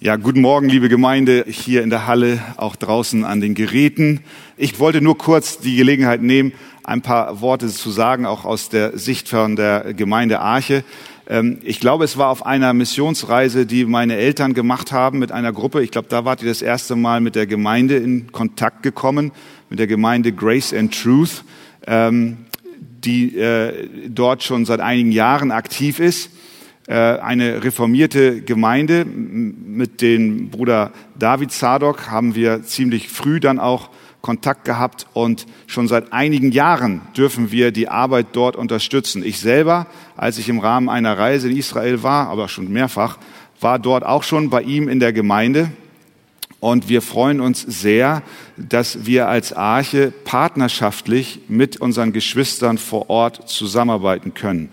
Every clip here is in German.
Ja, guten Morgen, liebe Gemeinde, hier in der Halle, auch draußen an den Geräten. Ich wollte nur kurz die Gelegenheit nehmen, ein paar Worte zu sagen, auch aus der Sicht von der Gemeinde Arche. Ähm, ich glaube, es war auf einer Missionsreise, die meine Eltern gemacht haben mit einer Gruppe. Ich glaube, da wart ihr das erste Mal mit der Gemeinde in Kontakt gekommen, mit der Gemeinde Grace and Truth, ähm, die äh, dort schon seit einigen Jahren aktiv ist. Äh, eine reformierte Gemeinde. Mit dem Bruder David Zadok haben wir ziemlich früh dann auch Kontakt gehabt und schon seit einigen Jahren dürfen wir die Arbeit dort unterstützen. Ich selber, als ich im Rahmen einer Reise in Israel war, aber schon mehrfach, war dort auch schon bei ihm in der Gemeinde. Und wir freuen uns sehr, dass wir als Arche partnerschaftlich mit unseren Geschwistern vor Ort zusammenarbeiten können.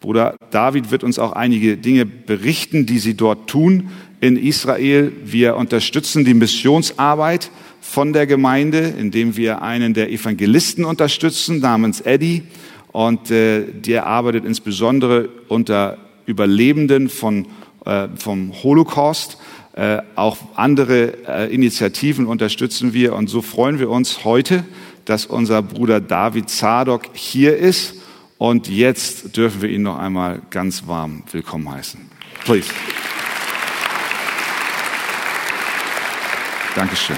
Bruder David wird uns auch einige Dinge berichten, die sie dort tun in Israel. Wir unterstützen die Missionsarbeit von der Gemeinde, indem wir einen der Evangelisten unterstützen, namens Eddie. Und äh, der arbeitet insbesondere unter Überlebenden von, äh, vom Holocaust. Äh, auch andere äh, Initiativen unterstützen wir. Und so freuen wir uns heute, dass unser Bruder David Zadok hier ist und jetzt dürfen wir ihn noch einmal ganz warm willkommen heißen. Please. Dankeschön.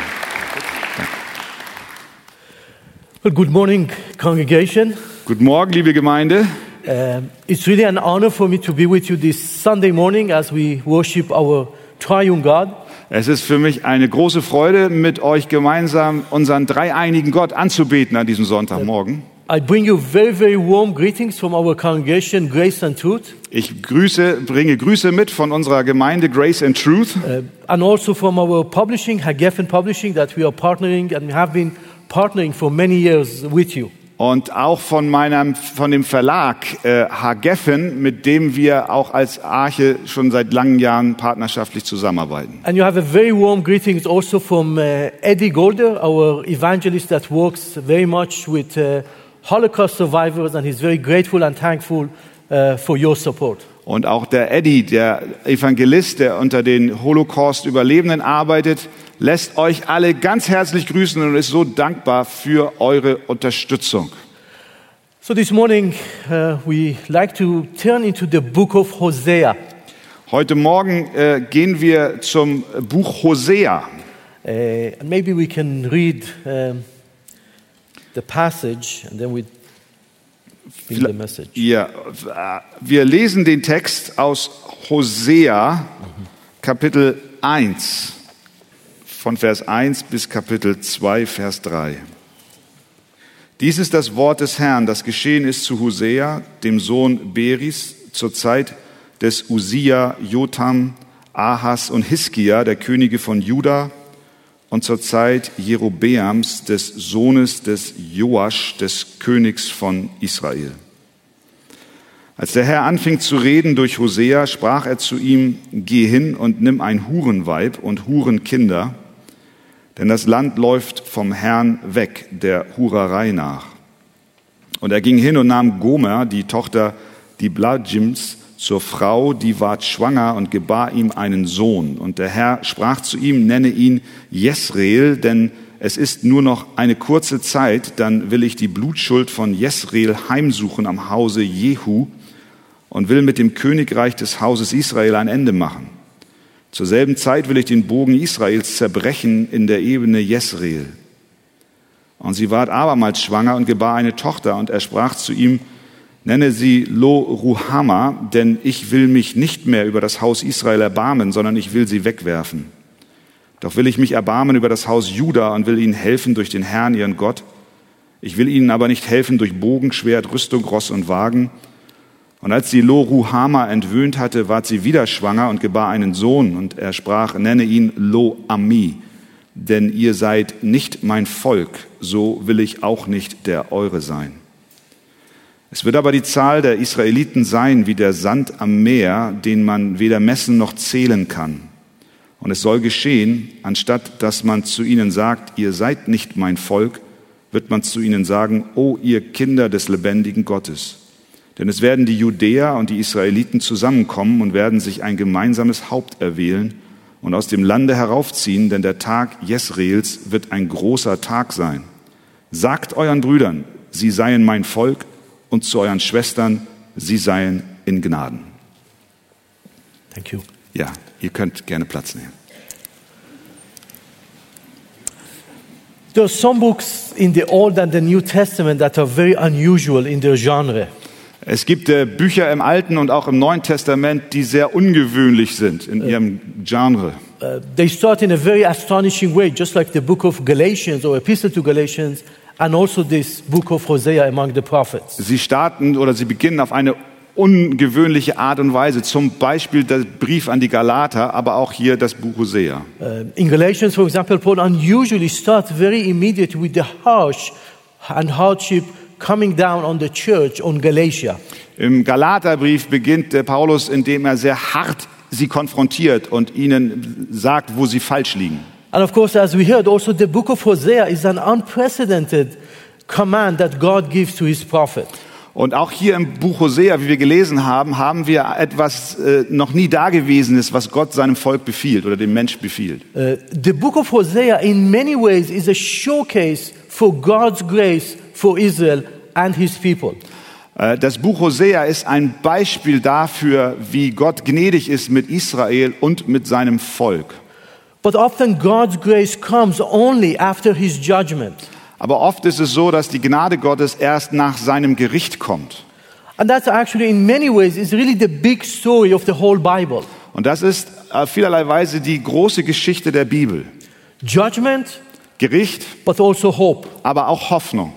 Well, good morning, congregation. Guten Morgen, liebe Gemeinde. Um, it's really an honor for me to be with you this Sunday morning as we worship our triune God. Es ist für mich eine große Freude, mit euch gemeinsam unseren dreieinigen Gott anzubeten an diesem Sonntagmorgen. I bring you very, very warm greetings from our congregation, Grace and Truth, Ich grüße, bringe Grüße mit von unserer Gemeinde Grace and Truth uh, and also from our publishing, Hagefen Publishing, that we are partnering and have been partnering for many years with you. und auch von meinem, von dem Verlag äh, Hageffen, mit dem wir auch als Arche schon seit langen Jahren partnerschaftlich zusammenarbeiten. And you have a very warm greetings also from uh, Eddie Golder, our evangelist that works very much with uh, Holocaust survivors, and he's very grateful and thankful uh, for your support. Und auch der Eddie, der Evangelist, der unter den Holocaust-Überlebenden arbeitet, lässt euch alle ganz herzlich grüßen und ist so dankbar für eure Unterstützung. So this morning, uh, we like to turn into the book of Hosea. Heute Morgen äh, gehen wir zum Buch Hosea. Uh, maybe we can read um, the passage and then we read the message. Ja, äh, wir lesen den Text aus Hosea, Kapitel 1, von Vers 1 bis Kapitel 2, Vers 3. Dies ist das Wort des Herrn, das geschehen ist zu Hosea, dem Sohn Beris, zur Zeit des Usia, Jotam, Ahas und Hiskia, der Könige von Juda, und zur Zeit Jerobeams, des Sohnes des Joasch, des Königs von Israel. Als der Herr anfing zu reden durch Hosea, sprach er zu ihm, geh hin und nimm ein Hurenweib und Hurenkinder, denn das Land läuft vom Herrn weg, der Hurerei nach. Und er ging hin und nahm Gomer, die Tochter Diblajims, zur Frau, die ward schwanger und gebar ihm einen Sohn. Und der Herr sprach zu ihm, nenne ihn Jesreel, denn es ist nur noch eine kurze Zeit, dann will ich die Blutschuld von Jesreel heimsuchen am Hause Jehu und will mit dem Königreich des Hauses Israel ein Ende machen. Zur selben Zeit will ich den Bogen Israels zerbrechen in der Ebene Jesreel. Und sie ward abermals schwanger und gebar eine Tochter, und er sprach zu ihm, nenne sie Lo Ruhama, denn ich will mich nicht mehr über das Haus Israel erbarmen, sondern ich will sie wegwerfen. Doch will ich mich erbarmen über das Haus Juda und will ihnen helfen durch den Herrn, ihren Gott. Ich will ihnen aber nicht helfen durch Bogen, Schwert, Rüstung, Ross und Wagen. Und als sie Lo Ruhama entwöhnt hatte, ward sie wieder schwanger und gebar einen Sohn. Und er sprach, nenne ihn Lo Ami, denn ihr seid nicht mein Volk, so will ich auch nicht der eure sein. Es wird aber die Zahl der Israeliten sein wie der Sand am Meer, den man weder messen noch zählen kann. Und es soll geschehen, anstatt dass man zu ihnen sagt, ihr seid nicht mein Volk, wird man zu ihnen sagen, o ihr Kinder des lebendigen Gottes. Denn es werden die Judäer und die Israeliten zusammenkommen und werden sich ein gemeinsames Haupt erwählen, und aus dem Lande heraufziehen, denn der Tag Jesreels wird ein großer Tag sein. Sagt euren Brüdern, sie seien mein Volk, und zu euren Schwestern, sie seien in Gnaden. Thank you. Ja, ihr könnt gerne Platz nehmen. There are some books in the Old and the New Testament that are very unusual in their genre. Es gibt äh, Bücher im Alten und auch im Neuen Testament, die sehr ungewöhnlich sind in ihrem Genre. Uh, they start in a very astonishing way, just like the book of Galatians or Epistle to Galatians, and also this book of Hosea among the prophets. Sie starten oder sie beginnen auf eine ungewöhnliche Art und Weise. Zum Beispiel der Brief an die Galater, aber auch hier das Buch Hosea. In Galatians, for example, Paul unusually starts very immediate with the harsh and hardship coming down on the church on Galatia. Im Galaterbrief beginnt Paulus, indem er sehr hart sie konfrontiert und ihnen sagt, wo sie falsch liegen. And of course, as we heard, also the book of Hosea is an unprecedented command that God gives to his prophet. Und auch hier im Buch Hosea, wie wir gelesen haben, haben wir etwas äh, noch nie Dagewesenes, was Gott seinem Volk befiehlt oder dem Mensch befiehlt. Uh, the book of Hosea, in many ways, is a showcase for God's grace for Israel and his people. Äh, Das Buch Hosea ist ein Beispiel dafür, wie Gott gnädig ist mit Israel und mit seinem Volk. But often God's grace comes only after his judgment. Aber oft ist es so, dass die Gnade Gottes erst nach seinem Gericht kommt. And that's actually, in many ways, is really the big story of the whole Bible. Und das ist auf vielerlei Weise die große Geschichte der Bibel. Judgment, Gericht, but also hope. aber auch Hoffnung.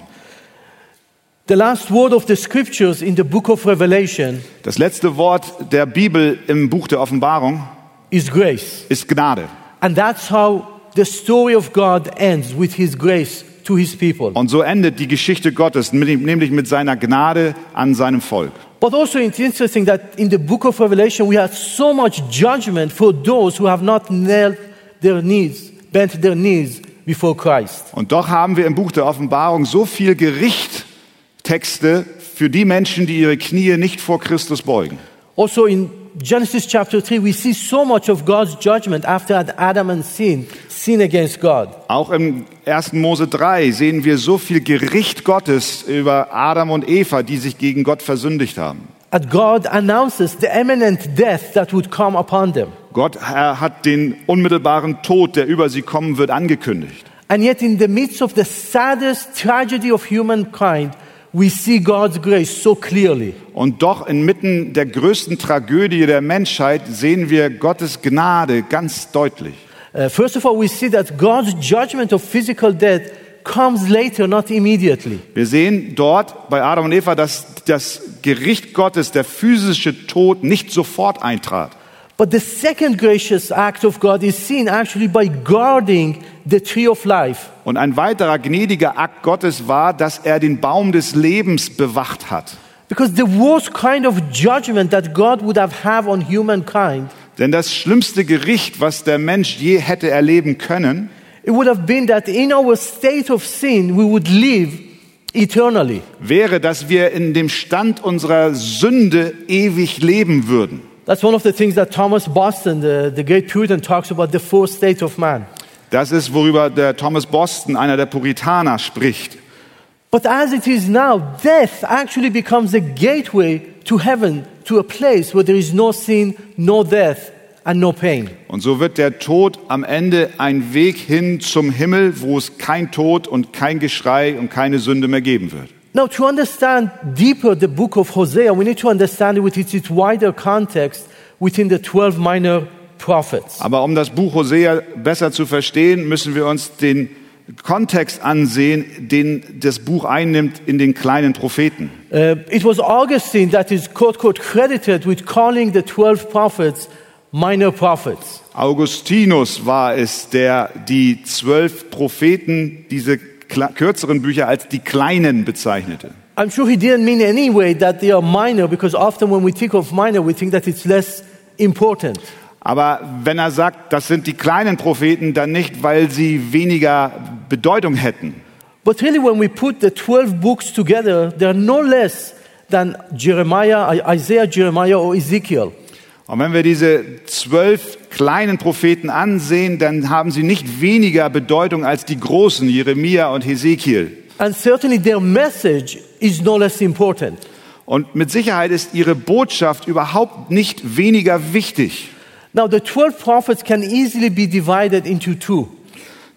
The last word of the scriptures in the book of Revelation Das letzte Wort der Bibel im Buch der Offenbarung is grace. ist Gnade. And that's how the story of God ends with his grace to his people. Und so endet die Geschichte Gottes, nämlich mit seiner Gnade an seinem Volk. But also, it's interesting that in the book of Revelation, we have so much judgment for those who have not knelt their knees, bent their knees before Christ. Und doch haben wir im Buch der Offenbarung so viel Gerichttexte für die Menschen, die ihre Knie nicht vor Christus beugen. Also, in Genesis chapter 3, we see so much of God's judgment after Adam and sin, sin against God. Auch im 1. Mose 3 sehen wir so viel Gericht Gottes über Adam und Eva, die sich gegen Gott versündigt haben. And God announces the imminent death that would come upon them. Gott hat den unmittelbaren Tod, der über sie kommen wird, angekündigt. And yet, in the midst of the saddest tragedy of humankind, we see God's grace so clearly. Und doch inmitten der größten Tragödie der Menschheit sehen wir Gottes Gnade ganz deutlich. Uh, first of all, we see that God's judgment of physical death comes later, not immediately. Wir sehen dort bei Adam und Eva, dass das Gericht Gottes, der physische Tod, nicht sofort eintrat. But the second gracious act of God is seen actually by guarding the tree of life. Und ein weiterer gnädiger Akt Gottes war, dass er den Baum des Lebens bewacht hat. Because the worst kind of judgment that God would have had on humankind, Denn das schlimmste Gericht, was der Mensch je hätte erleben können, it would have been that in our state of sin, we would live eternally. wäre, dass wir in dem Stand unserer Sünde ewig leben würden. That's one of the things that Thomas Boston, the, the great Puritan, talks about the fourth state of man. Das ist, worüber der Thomas Boston, einer der Puritaner, spricht. But as it is now, death actually becomes a gateway to heaven, to a place where there is no sin, no death, and no pain. Und so wird der Tod am Ende ein Weg hin zum Himmel, wo es kein Tod und kein Geschrei und keine Sünde mehr geben wird. Now, to understand deeper the book of Hosea, we need to understand it with its, wider context within the 12 minor prophets. Aber um das Buch Hosea besser zu verstehen, müssen wir uns den Kontext ansehen, den das Buch einnimmt in den kleinen Propheten. Uh, it was Augustine that is quote, quote, credited with calling the 12 prophets minor prophets. Augustinus war es, der die zwölf Propheten, diese kürzeren Bücher als die kleinen bezeichnete. I'm sure he didn't mean anyway that they are minor because often when we think of minor, we think that it's less important. Aber wenn er sagt, das sind die kleinen Propheten, dann nicht, weil sie weniger Bedeutung hätten, But really, when we put the 12 books together, they're no less than Jeremiah, Isaiah, Jeremiah, or Ezekiel. Und wenn wir diese zwölf kleinen Propheten ansehen, dann haben sie nicht weniger Bedeutung als die großen, Jeremia und Hesekiel. And certainly their message is no less important. Und mit Sicherheit ist ihre Botschaft überhaupt nicht weniger wichtig. Now, the 12 prophets can easily be divided into two.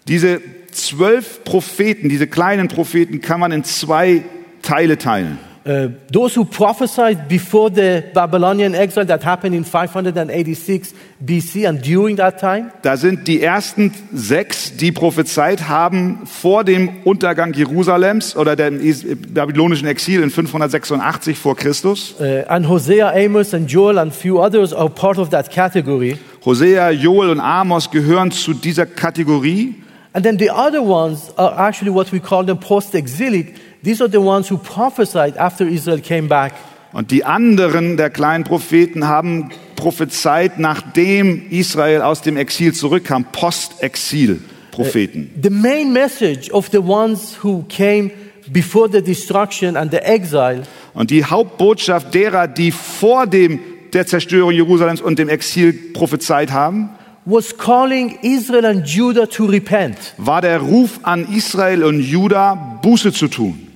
Diese zwölf Propheten, diese kleinen Propheten, kann man in zwei Teile teilen. Uh, those who prophesied before the Babylonian exile that happened in 586 BC and during that time. Da sind die ersten sechs, die prophezeit haben vor dem Untergang Jerusalems oder dem is- babylonischen Exil in 586 vor Christus. Uh, and Hosea, Amos, and Joel, and few others are part of that category. Hosea, Joel und Amos gehören zu dieser Kategorie. And then the other ones are actually what we call them post exilic. These are the ones who prophesied after Israel came back. Und die anderen der kleinen Propheten haben prophezeit, nachdem Israel aus dem Exil zurückkam, Post-Exil-Propheten. The main message of the ones who came before the destruction and the exile Und die Hauptbotschaft derer, die vor dem, der Zerstörung Jerusalems und dem Exil prophezeit haben, was calling Israel and Judah to repent. war der Ruf an Israel und Juda, Buße zu tun.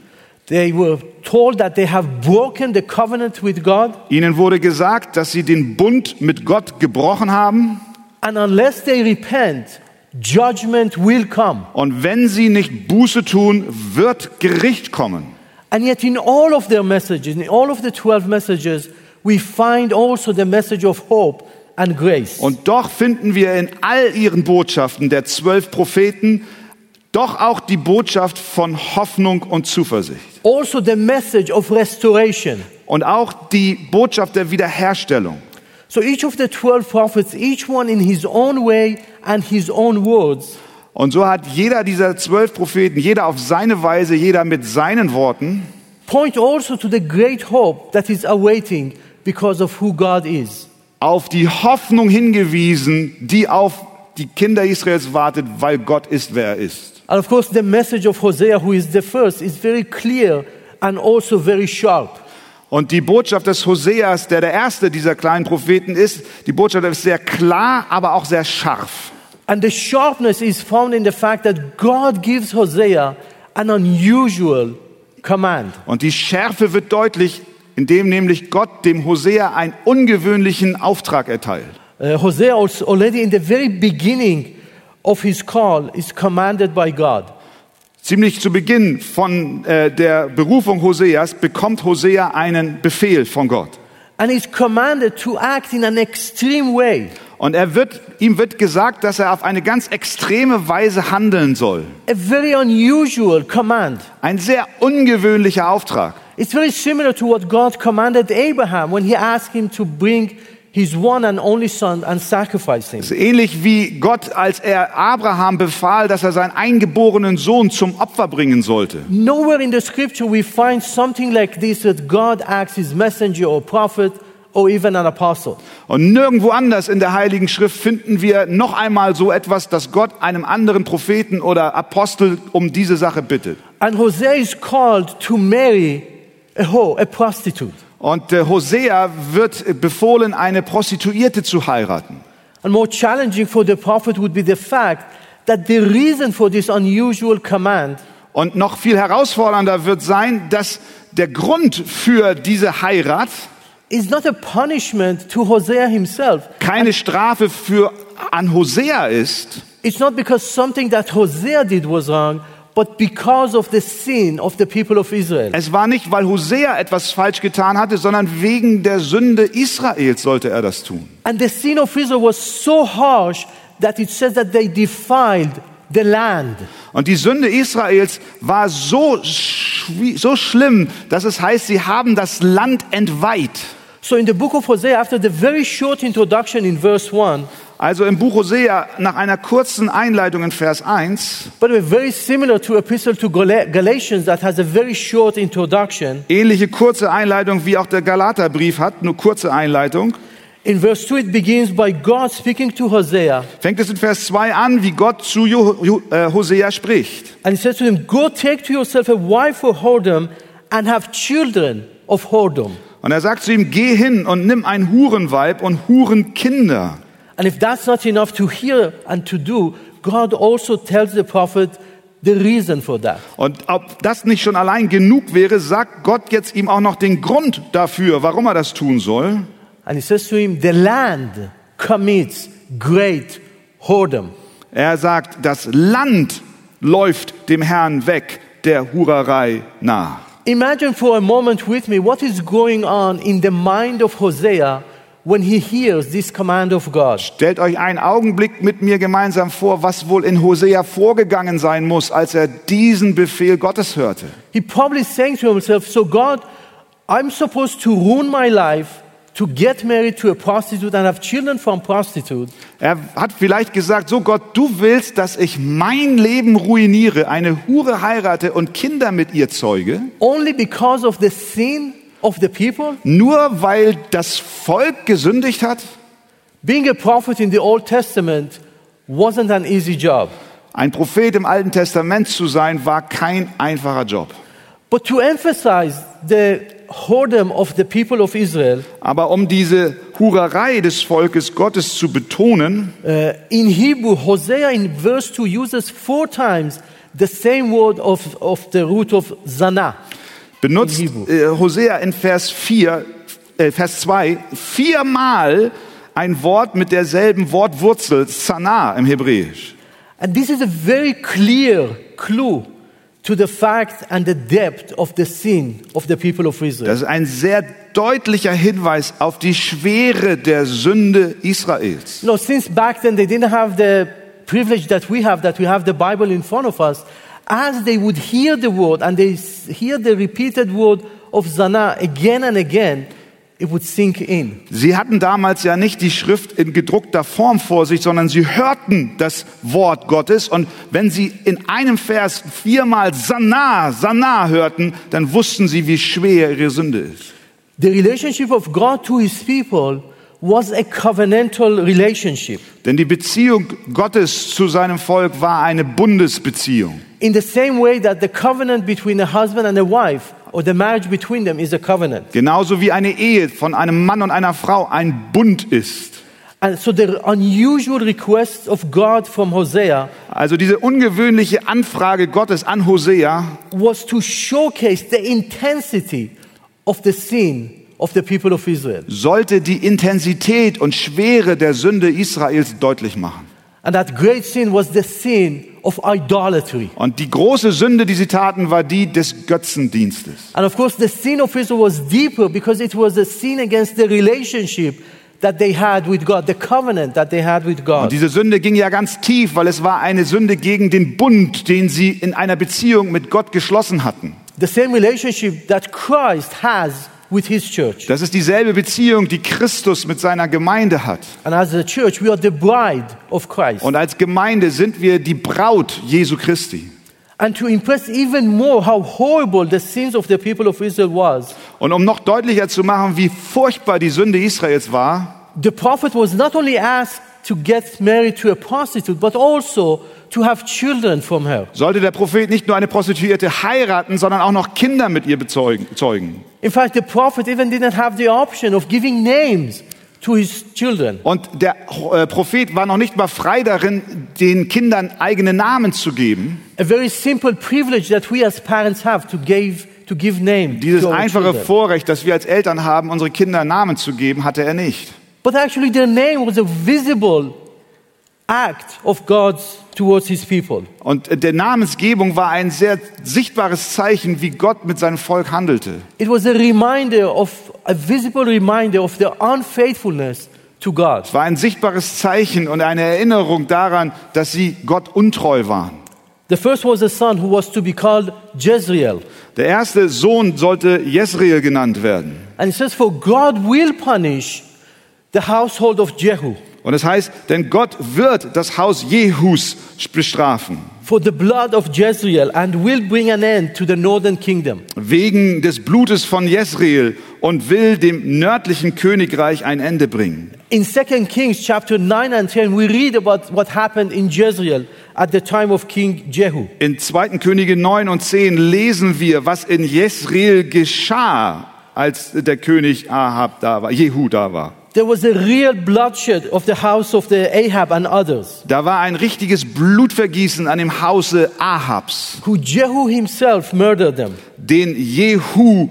They were told that they have broken the covenant with God, Ihnen wurde gesagt, dass sie den Bund mit Gott gebrochen haben and unless they repent, judgment will come. und wenn sie nicht Buße tun, wird Gericht kommen. And yet, in all of their messages, in all of the 12 messages, we find also the message of hope and grace. Und doch finden wir in all ihren Botschaften der zwölf Propheten doch auch die Botschaft von Hoffnung und Zuversicht. Also, the message of restoration. Und auch die Botschaft der Wiederherstellung. So, each of the 12 prophets, each one in his own way and his own words, Und so hat jeder dieser zwölf Propheten, jeder auf seine Weise, jeder mit seinen Worten, point also to the great hope that is awaiting because of who God is. auf die Hoffnung hingewiesen, die auf die Kinder Israels wartet, weil Gott ist, wer er ist. And of course, the message of Hosea, who is the first, is very clear and also very sharp. Und die Botschaft des Hoseas, der der erste dieser kleinen Propheten ist, die Botschaft ist sehr klar, aber auch sehr scharf. And the sharpness is found in the fact that God gives Hosea an unusual command. Und die Schärfe wird deutlich, indem nämlich Gott dem Hosea einen ungewöhnlichen Auftrag erteilt. Uh, Hosea already in the very beginning of his call is commanded by God. Ziemlich zu Beginn von äh, der Berufung Hoseas bekommt Hosea einen Befehl von Gott. And he's commanded to act in an extreme way. Und er wird, ihm wird gesagt, dass er auf eine ganz extreme Weise handeln soll. A very unusual command. Ein sehr ungewöhnlicher Auftrag. It's very similar to what God commanded Abraham when he asked him to bring his one and only son and sacrifice him. Es ist ähnlich wie Gott, als er Abraham befahl, dass er seinen eingeborenen Sohn zum Opfer bringen sollte. Nowhere in the scripture we find something like this that God asks his messenger or prophet or even an apostle. Und nirgendwo anders in der Heiligen Schrift finden wir noch einmal so etwas, dass Gott einem anderen Propheten oder Apostel um diese Sache bittet. And Hosea is called to marry a hoe, a prostitute. Und äh, Hosea wird befohlen, eine Prostituierte zu heiraten. And more challenging for the prophet would be the fact that the reason for this unusual command Und noch viel herausfordernder wird sein, dass der Grund für diese Heirat is not a punishment to Hosea himself. keine Strafe für an Hosea ist, It's not because something that Hosea did was wrong, but because of the sin of the people of Israel. Es war nicht, weil Hosea etwas falsch getan hatte, sondern wegen der Sünde Israels sollte er das tun. And the sin of Israel was so harsh that it says that they defiled the land. Und die Sünde Israels war so, so schlimm, dass es heißt, sie haben das Land entweiht. So in the book of Hosea, after the very short introduction in verse 1, Also im Buch Hosea, nach einer kurzen Einleitung in Vers 1, by the way, very similar to Epistle to Gala- Galatians that has a very short introduction. ähnliche kurze Einleitung wie auch der Galaterbrief hat, nur kurze Einleitung, In verse 2, it begins by God speaking to Hosea. fängt es in Vers 2 an, wie Gott zu äh, Hosea spricht. And he says to him, Go take to yourself a wife for whoredom and have children of whoredom. Und er sagt zu ihm, geh hin und nimm ein Hurenweib und Hurenkinder. And if that's not enough to hear and to do, God also tells the prophet the reason for that. Und ob das nicht schon allein genug wäre, sagt Gott jetzt ihm auch noch den Grund dafür, warum er das tun soll. And he says to him, The land commits great whoredom. Er sagt, das Land läuft dem Herrn weg, der Hurerei nach. Imagine for a moment with me what is going on in the mind of Hosea when he hears this command of God. Stellt euch einen Augenblick mit mir gemeinsam vor, was wohl in Hosea vorgegangen sein muss, als er diesen Befehl Gottes hörte. He probably saying to himself, So, God, I'm supposed to ruin my life to get married to a prostitute and have children from prostitute. Er hat vielleicht gesagt, so Gott, du willst, dass ich mein Leben ruiniere, eine Hure heirate und Kinder mit ihr zeuge, only because of the sin of the people? nur weil das Volk gesündigt hat? Being a prophet in the Old Testament wasn't an easy job. Ein Prophet im Alten Testament zu sein, war kein einfacher Job. But to emphasize the whoredom of the people of Israel, Aber um diese Hurerei des Volkes Gottes zu betonen, uh, in Hebrew, Hosea in verse 2 uses four times the same word of, of the root of zana. benutzt In äh, Hosea in Vers 4, äh, Vers 2 viermal ein Wort mit derselben Wortwurzel, Sana im Hebräisch. And this is a very clear clue to the fact and the depth of the sin of the people of Israel. Das ist ein sehr deutlicher Hinweis auf die Schwere der Sünde Israels. You know, since back then they didn't have the privilege that we have, that we have the Bible in front of us, as they would hear the word and they hear the repeated word of Zana again and again, it would sink in. Sie hatten damals ja nicht die Schrift in gedruckter Form vor sich, sondern sie hörten das Wort Gottes und wenn sie in einem Vers viermal Sana, Sana hörten, dann wussten sie, wie schwer ihre Sünde ist. The relationship of God to his people was a covenantal relationship. Denn die Beziehung Gottes zu seinem Volk war eine Bundesbeziehung. In the same way that the covenant between a husband and a wife, or the marriage between them, is a covenant. Genauso wie eine Ehe von einem Mann und einer Frau ein Bund ist. And so the unusual request of God from Hosea Also diese ungewöhnliche Anfrage Gottes an Hosea was to showcase the intensity of the sin of the people of Israel. sollte die Intensität und Schwere der Sünde Israels deutlich machen. And that great sin was the sin of idolatry. Und die große Sünde, die sie taten, war die des Götzendienstes. And of course, the sin of Israel was deeper because it was a sin against the relationship that they had with God, the covenant that they had with Und God. diese Sünde ging ja ganz tief, weil es war eine Sünde gegen den Bund, den sie in einer Beziehung mit Gott geschlossen hatten. The same relationship that Christ has with his church. Das ist dieselbe Beziehung, die Christus mit seiner Gemeinde hat. And as a church, we are the bride of Christ. Und als Gemeinde sind wir die Braut Jesu Christi. And to impress even more how horrible the sins of the people of Israel was, Und um noch deutlicher zu machen, wie furchtbar die Sünde Israels war, the prophet was not only asked to get married to a prostitute, but also to have children from her. sollte der Prophet nicht nur eine Prostituierte heiraten, sondern auch noch Kinder mit ihr bezeugen. zeugen. In fact, the prophet even didn't have the option of giving names to his children. Und der äh, Prophet war noch nicht mal frei darin, den Kindern eigene Namen zu geben. A very simple privilege that we as parents have to give, to give name Dieses einfache children. Vorrecht, das wir als Eltern haben, unsere Kinder Namen zu geben, hatte er nicht. But actually, their name was a visible act of God's towards his people. Und der Namensgebung war ein sehr sichtbares Zeichen, wie Gott mit seinem Volk handelte. It was a reminder of, a visible reminder of their unfaithfulness to God. Es war ein sichtbares Zeichen und eine Erinnerung daran, dass sie Gott untreu waren. The first was a son who was to be called Jezreel. Der erste Sohn sollte Jesreel genannt werden. And it says, For God will punish the household of Jehu Und es heißt, denn Gott wird das Haus Jehus bestrafen, for the blood of Jezreel and will bring an end to the northern kingdom. wegen des Blutes von Jesreel und will dem nördlichen Königreich ein Ende bringen. In 2 Kings chapter 9 and 10, we read about what happened in Jezreel at the time of King Jehu. In 2. Könige 9 und 10 lesen wir, was in Jesreel geschah als der König Ahab da war, Jehu da war. There was a real bloodshed of the house of the Ahab and others, Da war ein richtiges Blutvergießen an dem Hause Ahabs, who Jehu himself murdered them. den Jehu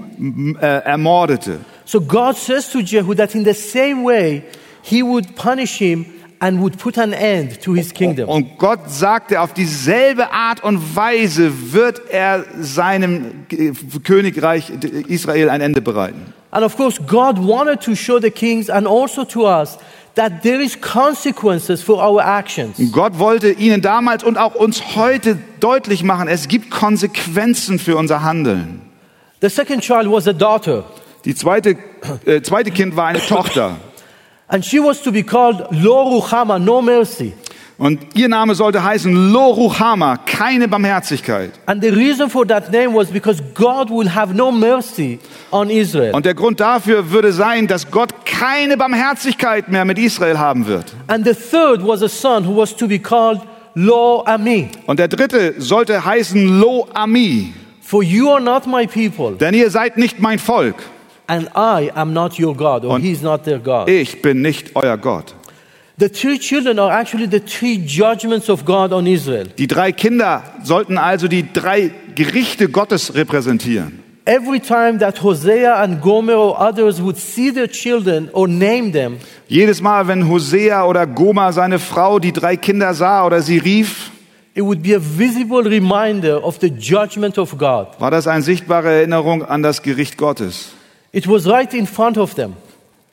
äh, ermordete. So God says to Jehu that in the same way he would punish him and would put an end to his kingdom. Und Gott sagte, auf dieselbe Art und Weise wird er seinem Königreich Israel ein Ende bereiten. And of course, God wanted to show the kings and also to us that there is consequences for our actions. Gott wollte ihnen damals und auch uns heute deutlich machen, es gibt Konsequenzen für unser Handeln. The second child was a daughter, Die zweite, äh, zweite Kind war eine Tochter. and she was to be called Lo Ruchama, no mercy. Und ihr Name sollte heißen Loruchama, keine Barmherzigkeit. And the reason for that name was because God will have no mercy on Israel. Und der Grund dafür würde sein, dass Gott keine Barmherzigkeit mehr mit Israel haben wird. And the third was a son who was to be called Lo Ami. Und der dritte sollte heißen Lo Ami, For you are not my people, denn ihr seid nicht mein Volk. and I am not your God, or Und- he is not their God. Ich bin nicht euer Gott. Die drei Kinder sollten also die drei Gerichte Gottes repräsentieren. Every time that Hosea and Gomer or others would see their children or name them, Jedes Mal, wenn Hosea oder Goma seine Frau die drei Kinder sah oder sie rief, it would be a visible reminder of the judgment of God. war das eine sichtbare Erinnerung an das Gericht Gottes. It was right in front of them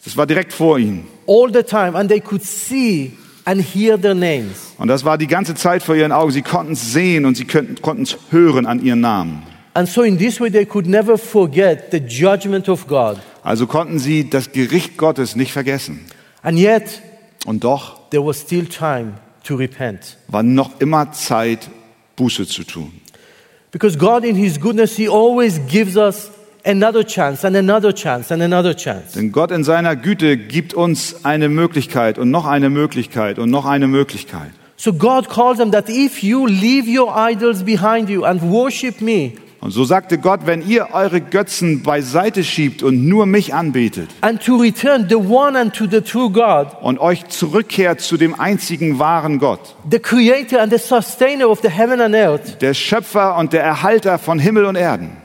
Das war direkt vor ihnen. All the time, and they could see and hear their names. Und das war die ganze Zeit vor ihren Augen. Sie konnten es sehen und sie konnten es hören an ihren Namen. And so, in this way, they could never forget the judgment of God. Also konnten sie das Gericht Gottes nicht vergessen. And yet, Und doch there was still time to repent. war noch immer Zeit, Buße zu tun. Because God, in His goodness, He always gives us another chance and another chance and another chance. Denn Gott in seiner Güte gibt uns eine Möglichkeit und noch eine Möglichkeit und noch eine Möglichkeit. So God calls them that if you leave your idols behind you and worship me Und so sagte Gott, wenn ihr eure Götzen beiseite schiebt und nur mich anbetet and to return the one and to the true God, und euch zurückkehrt zu dem einzigen wahren Gott, the creator and the sustainer of the heaven and earth, der Schöpfer und der Erhalter von Himmel und Erden,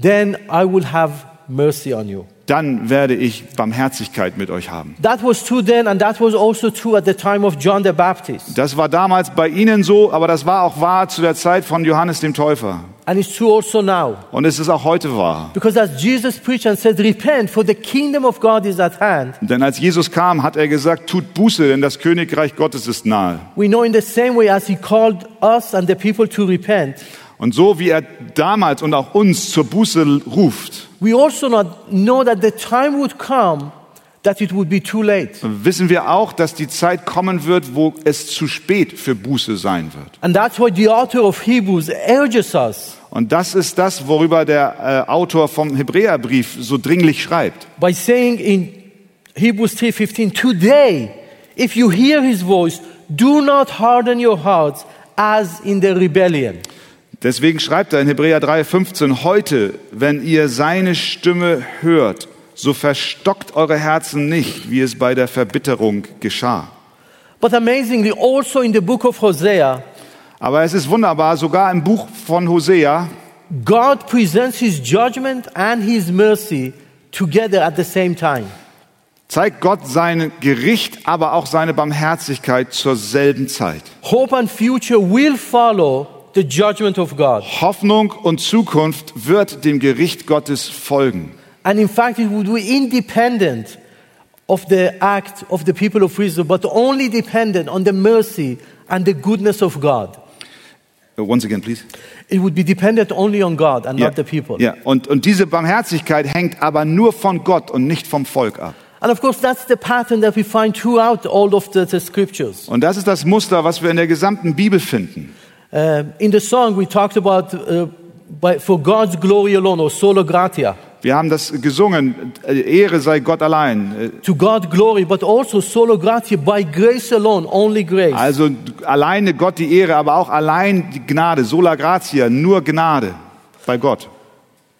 then I will have mercy on you. dann werde ich Barmherzigkeit mit euch haben. That was true then, and that was also true at the time of John the Baptist. Das war damals bei ihnen so, aber das war auch wahr zu der Zeit von Johannes dem Täufer. And it's true also now. Und es ist auch heute wahr. Because as Jesus preached and said, Repent, for the kingdom of God is at hand, Denn als Jesus kam, hat er gesagt, tut Buße, denn das Königreich Gottes ist nahe. we know in the same way as He called us and the people to repent, Und so wie er damals und auch uns zur Buße ruft, we also not know that the time would come that it would be too late. wissen wir auch, dass die Zeit kommen wird, wo es zu spät für Buße sein wird. And that's why the author of Hebrews urges us Und das ist das, worüber der äh, Autor vom Hebräerbrief so dringlich schreibt. by saying in Hebrews 3:15, "Today, if you hear his voice, do not harden your hearts as in the rebellion." Deswegen schreibt er in Hebräer 3,15, heute, wenn ihr seine Stimme hört, so verstockt eure Herzen nicht, wie es bei der Verbitterung geschah. But amazingly, also in the book of Hosea, Aber es ist wunderbar, sogar im Buch von Hosea God presents his judgment and his mercy together at the same time. zeigt Gott sein Gericht, aber auch seine Barmherzigkeit zur selben Zeit. Hope and future will follow the judgment of God. Hoffnung und Zukunft wird dem Gericht Gottes folgen. And in fact, it would be independent of the act of the people of Israel, but only dependent on the mercy and the goodness of God. Uh, Once again, please. It would be dependent only on God and Ja, not the people. ja. Und, und diese Barmherzigkeit hängt aber nur von Gott und nicht vom Volk ab. And of course, that's the pattern that we find throughout all of the, the scriptures. Und das ist das Muster, was wir in der gesamten Bibel finden. Uh, in the song, we talked about uh, by, for God's glory alone, or solo gratia. Wir haben das gesungen, äh, Ehre sei Gott allein. To God glory, but also solo gratia, by grace alone, only grace. Also alleine Gott die Ehre, aber auch allein die Gnade, sola gratia, nur Gnade bei Gott.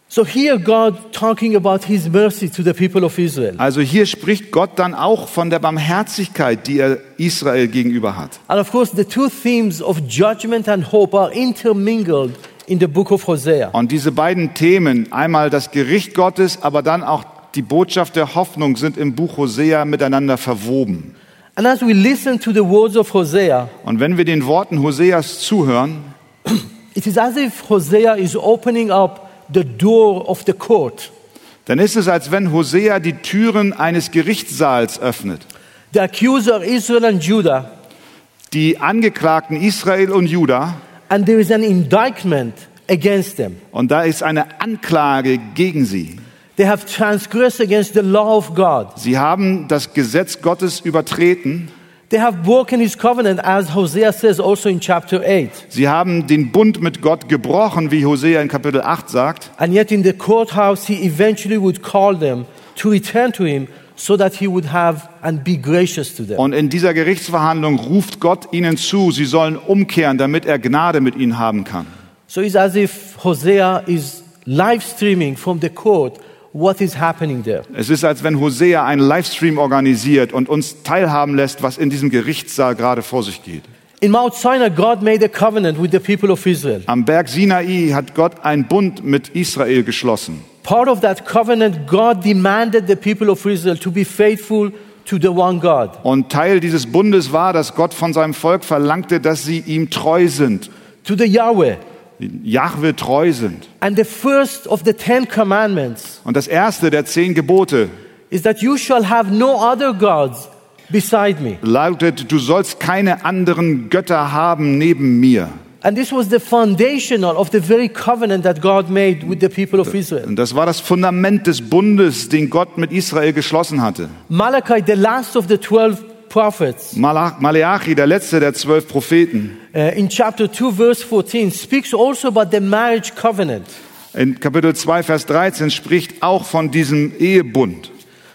So here God talking about his mercy to the people of Israel. Also hier spricht Gott dann auch von der Barmherzigkeit, die er Israel gegenüber hat. And of course, the two themes of judgment and hope are intermingled in the book of Hosea. Und diese beiden Themen, einmal das Gericht Gottes, aber dann auch die Botschaft der Hoffnung, sind im Buch Hosea miteinander verwoben. And as we listen to the words of Hosea, Und wenn wir den Worten Hoseas zuhören, it is as if Hosea is opening up the door of the court. dann ist es, als wenn Hosea die Türen eines Gerichtssaals öffnet. The accuser Israel and Judah, Die Angeklagten Israel und Juda, and there is an indictment against them. und da ist eine Anklage gegen sie. They have transgressed against the law of God. Sie haben das Gesetz Gottes übertreten. They have broken his covenant, as Hosea says also in chapter 8. Sie haben den Bund mit Gott gebrochen, wie Hosea in Kapitel 8 sagt. And yet, in the courthouse, he eventually would call them to return to him so that he would have and be gracious to them. Und in dieser Gerichtsverhandlung ruft Gott ihnen zu, sie sollen umkehren, damit er Gnade mit ihnen haben kann. So it's as if Hosea is live streaming from the court what is happening there. Es ist, als wenn Hosea einen Livestream organisiert und uns teilhaben lässt, was in diesem Gerichtssaal gerade vor sich geht. In Mount Sinai, God made a covenant with the people of Israel. Am Berg Sinai hat Gott einen Bund mit Israel geschlossen. Part of that covenant, God demanded the people of Israel to be faithful to the one God. Und Teil dieses Bundes war, dass Gott von seinem Volk verlangte, dass sie ihm treu sind, To the Yahweh. Jahwe treu sind. And the first of the Ten Commandments Und das erste der zehn Gebote is that you shall have no other gods beside me. lautet, du sollst keine anderen Götter haben neben mir. And this was the foundational of the very covenant that God made with the people of Israel. Und das war das Fundament des Bundes, den Gott mit Israel geschlossen hatte. Malachi, the last of the 12 prophets, Malach- Maleachi, der letzte der zwölf Propheten, uh, in chapter 2, verse 14, speaks also about the marriage covenant. in Kapitel 2, Vers 13 spricht auch von diesem Ehebund.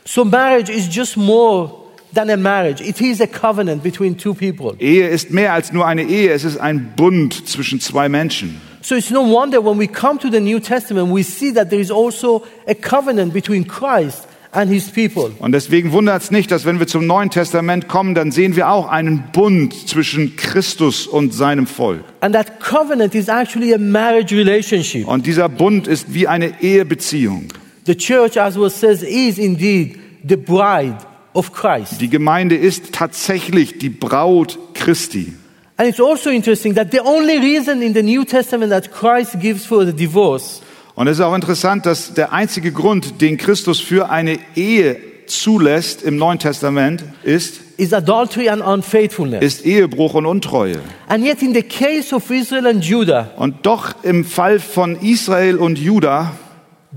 So, marriage is just more than a marriage, it is a covenant between two people. Ehe ist mehr als nur eine Ehe, es ist ein Bund zwischen zwei Menschen. So, it's no wonder when we come to the New Testament, we see that there is also a covenant between Christ. Und deswegen wundert es nicht, dass wenn wir zum Neuen Testament kommen, dann sehen wir auch einen Bund zwischen Christus und seinem Volk. And that covenant is actually a marriage relationship. Und dieser Bund ist wie eine Ehebeziehung. The church, as well says, is indeed the bride of Christ. Die Gemeinde ist tatsächlich die Braut Christi. And it's also interesting that the only reason in the New Testament that Christ gives for the divorce Und es ist auch interessant, dass der einzige Grund, den Christus für eine Ehe zulässt im Neuen Testament, ist, is adultery and unfaithfulness. ist Ehebruch und Untreue. And yet, in the case of Israel and Judah, Und doch im Fall von Israel und Juda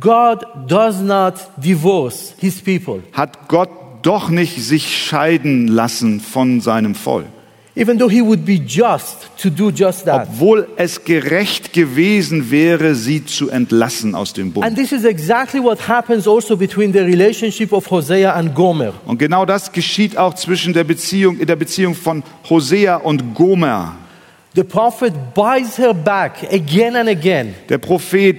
God does not divorce his people. hat Gott doch nicht sich scheiden lassen von seinem Volk. Even though he would be just to do just that. Obwohl es gerecht gewesen wäre, sie zu entlassen aus dem And Bund. this is exactly what happens also between the relationship of Hosea and Gomer. Und genau das geschieht auch zwischen der Beziehung, in der Beziehung von Hosea und Gomer. The prophet buys her back again and again, Der Prophet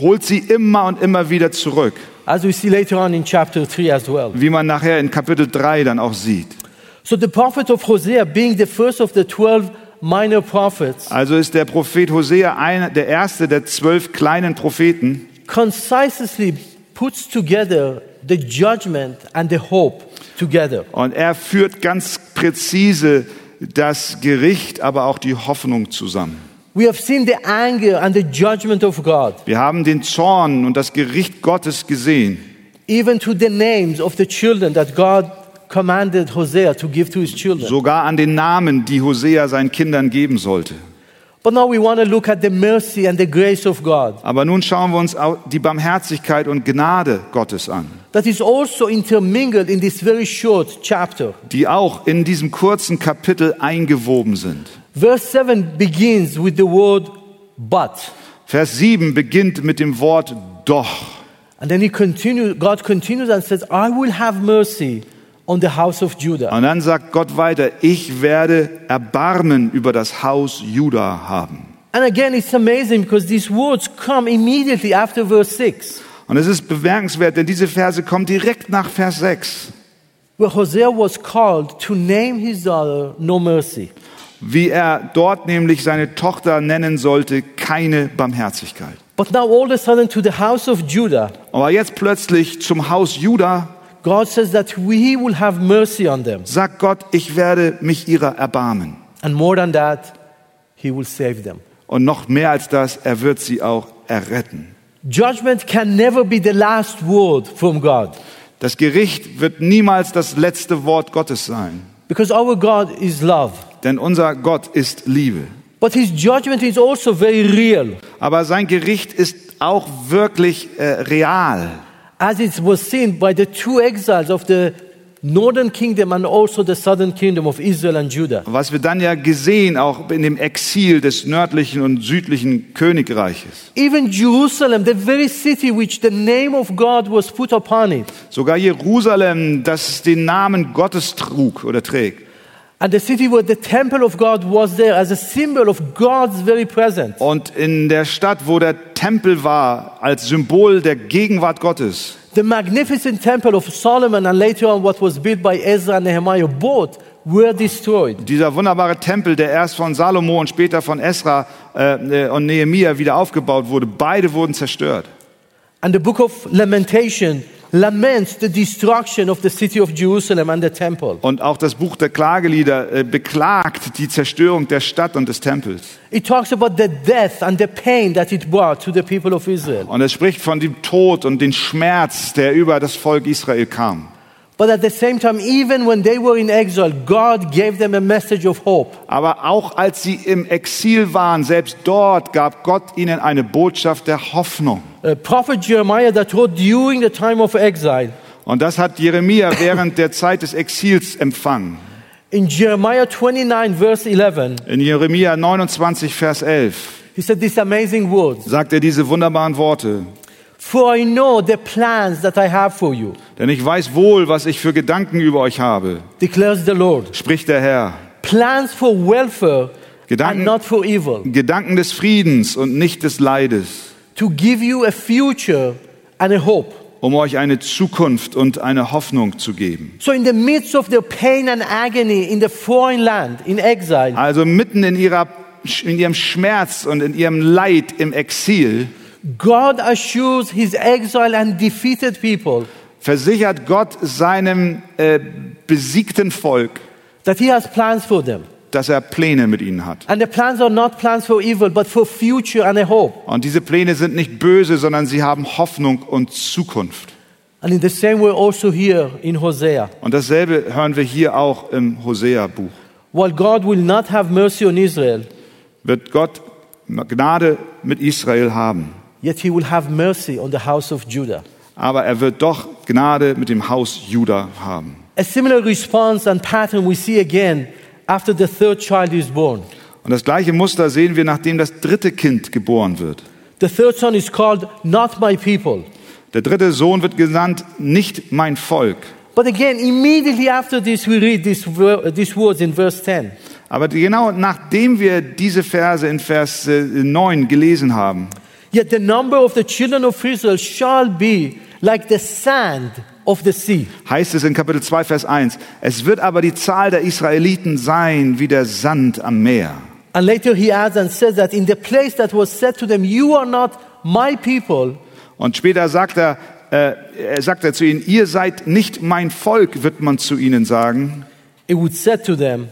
holt sie immer und immer wieder zurück, as we see later on in chapter 3 as well. wie man nachher in Kapitel 3 dann auch sieht. So the prophet of Hosea, being the first of the 12 minor prophets, Also ist der Prophet Hosea einer, der erste der zwölf kleinen Propheten, concisely puts together the judgment and the hope together. Und er führt ganz präzise das Gericht, aber auch die Hoffnung zusammen. We have seen the anger and the judgment of God, Wir haben den Zorn und das Gericht Gottes gesehen. even to the names of the children that God commanded Hosea to give to his children. Sogar an den Namen, die Hosea seinen Kindern geben sollte. But now we want to look at the mercy and the grace of God Aber nun schauen wir uns auch die Barmherzigkeit und Gnade Gottes an, that is also intermingled in this very short chapter. die auch in diesem kurzen Kapitel eingewoben sind. Verse 7 begins with the word but. Vers 7 beginnt mit dem Wort doch. And then he continues, God continues and says, I will have mercy on the house of Judah. Und dann sagt Gott weiter, ich werde Erbarmen über das Haus Juda haben. And again, it's amazing because these words come immediately after verse 6, Und es ist bemerkenswert, denn diese Verse kommen direkt nach Vers 6, where Hosea was called to name his daughter No Mercy. wie er dort nämlich seine Tochter nennen sollte, keine Barmherzigkeit. But now, all of a sudden, to the house of Judah, Aber jetzt plötzlich zum Haus Juda God says that we will have mercy on them. sagt Gott, ich werde mich ihrer erbarmen. And more than that, he will save them. Und noch mehr als das, er wird sie auch erretten. Judgment can never be the last word from God Das Gericht wird niemals das letzte Wort Gottes sein, because our God is love. denn unser Gott ist Liebe. But his judgment is also very real, Aber sein Gericht ist auch wirklich äh, real. As it was seen by the two exiles of the northern kingdom and also the southern kingdom of Israel and Judah. Was wir dann ja gesehen, auch in dem Exil des nördlichen und südlichen Königreiches. Even Jerusalem, the very city which the name of God was put upon it, Sogar Jerusalem, das den Namen Gottes trug oder trägt. And the city where the temple of God was there as a symbol of God's very presence. Und in der Stadt, wo der Tempel war, als Symbol der Gegenwart Gottes, The magnificent temple of Solomon and later on what was built by Ezra and Nehemiah both were destroyed. dieser wunderbare Tempel, der erst von Salomo und später von Esra äh, äh, und Nehemia wieder aufgebaut wurde, beide wurden zerstört. And the book of Lamentation laments the destruction of the city of Jerusalem and the temple. Und auch das Buch der Klagelieder äh, beklagt die Zerstörung der Stadt und des Tempels. It talks about the death and the pain that it brought to the people of Israel. Und es spricht von dem Tod und dem Schmerz, der über das Volk Israel kam. But at the same time, even when they were in exile, God gave them a message of hope. Aber auch als sie im Exil waren, selbst dort gab Gott ihnen eine Botschaft der Hoffnung. A prophet Jeremiah that wrote during the time of exile. Und das hat Jeremia während der Zeit des Exils empfangen. In Jeremiah 29, verse 11, In Jeremia 29, Vers 11 he said these amazing words sagt er diese wunderbaren Worte. For I know the plans that I have for you, Denn ich weiß wohl, was ich für Gedanken über euch habe, declares the Lord. spricht der Herr. Plans for welfare and Gedanken, not for evil, Gedanken des Friedens und nicht des Leides, to give you a future and a hope. um euch eine Zukunft und eine Hoffnung zu geben. So, in the midst of the pain and agony in the foreign land, in exile, Also mitten in, ihrer, in ihrem Schmerz und in ihrem Leid im Exil God assures his exile and defeated people versichert Gott seinem äh, besiegten Volk, that he has plans for them. dass er Pläne mit ihnen hat. And the plans are not plans for evil, but for future and a hope. Und diese Pläne sind nicht böse, sondern sie haben Hoffnung und Zukunft. And in the same way, also here in Hosea, Und dasselbe hören wir hier auch im Hosea-Buch. while God will not have mercy on Israel, Wird Gott Gnade mit Israel haben. Yet he will have mercy on the house of Judah. Aber er wird doch Gnade mit dem Haus Juda haben. A similar response and pattern we see again after the third child is born. Und das gleiche Muster sehen wir, nachdem das dritte Kind geboren wird. The third son is called not my people. Der dritte Sohn wird genannt, nicht mein Volk. But again, immediately after this, we read these, ver- these words in verse 10. Aber genau nachdem wir diese Verse in Vers äh, 9 gelesen haben, Yet the number of the children of Israel shall be like the sand of the sea. heißt es in Kapitel 2, Vers 1, es wird aber die Zahl der Israeliten sein wie der Sand am Meer. And later he adds and says that in the place that was said to them, You are not my people, Und später sagt er, äh, er sagt er zu ihnen, ihr seid nicht mein Volk, wird man zu ihnen sagen. it would said to them,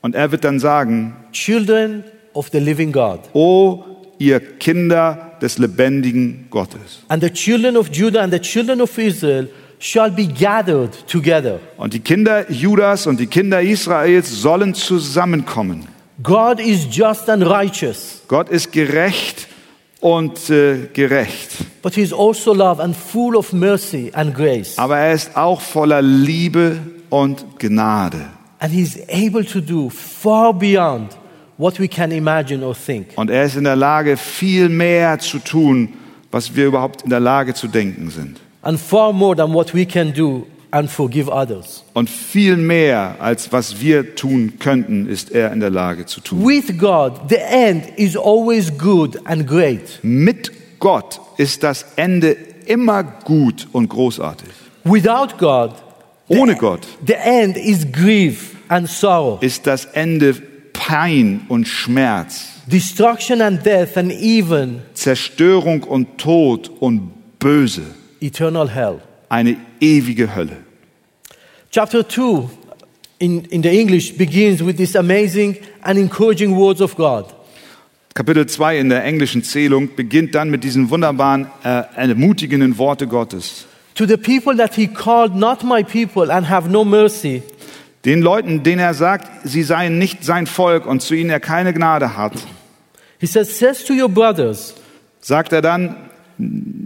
Und er wird dann sagen, Children of the living God. O ihr Kinder des lebendigen Gottes. And the children of Judah and the children of Israel shall be gathered together. Und die Kinder Judas und die Kinder Israels sollen zusammenkommen. God is just and righteous, Gott ist gerecht und äh, gerecht. but he is also love and full of mercy and grace. Aber er ist auch voller Liebe und Gnade. And he's able to do far beyond what we can imagine or think. Und er ist in der Lage, viel mehr zu tun, was wir überhaupt in der Lage zu denken sind. And far more than what we can do and forgive others. Und viel mehr, als was wir tun könnten, ist er in der Lage zu tun. With God, the end is always good and great. Mit Gott ist das Ende immer gut und großartig. Without God, Ohne Gott the end is grief and sorrow, ist das Ende Pein und Schmerz, destruction and death, and even Zerstörung und Tod und Böse, eternal hell. eine ewige Hölle. Chapter 2 in, in the English begins with these amazing and encouraging words of God. Kapitel 2 in der englischen Zählung beginnt dann mit diesen wunderbaren, äh, ermutigenden Worte Gottes. To the people that he called not my people and have no mercy, Den Leuten, denen er sagt, sie seien nicht sein Volk und zu ihnen er keine Gnade hat, he says, says to your brothers, sagt er dann,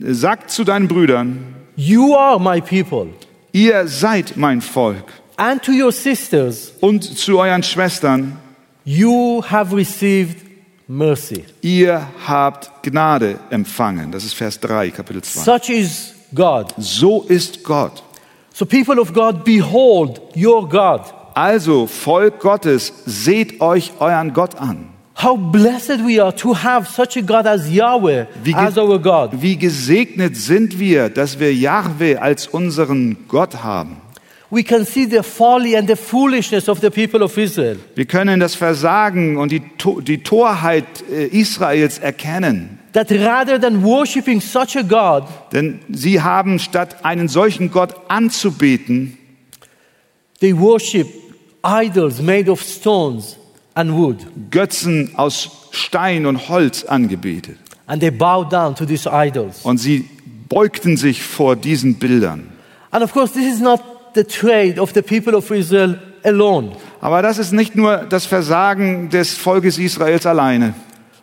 sagt zu deinen Brüdern, You are my people. ihr seid mein Volk. And to your sisters, Und zu euren Schwestern, you have received mercy. ihr habt Gnade empfangen. Das ist Vers 3, Kapitel 2. Such is God. So ist Gott. So, people of God, behold your God. Also, Volk Gottes, seht euch euren Gott an. How blessed we are to have such a God as Yahweh, Wie, as our God. wie gesegnet sind wir, dass wir Jahwe als unseren Gott haben. We can see the folly and the foolishness of the people of Israel. Wir können das Versagen und die, die Torheit äh, Israels erkennen. That rather than worshiping such a God, Denn sie haben statt einen solchen Gott anzubeten, they worship idols made of stones and wood. Götzen aus Stein und Holz angebetet. And they bow down to these idols. Und sie beugten sich vor diesen Bildern. And of course, this is not the trade of the people of Israel alone, Aber das ist nicht nur das Versagen des Volkes Israels alleine,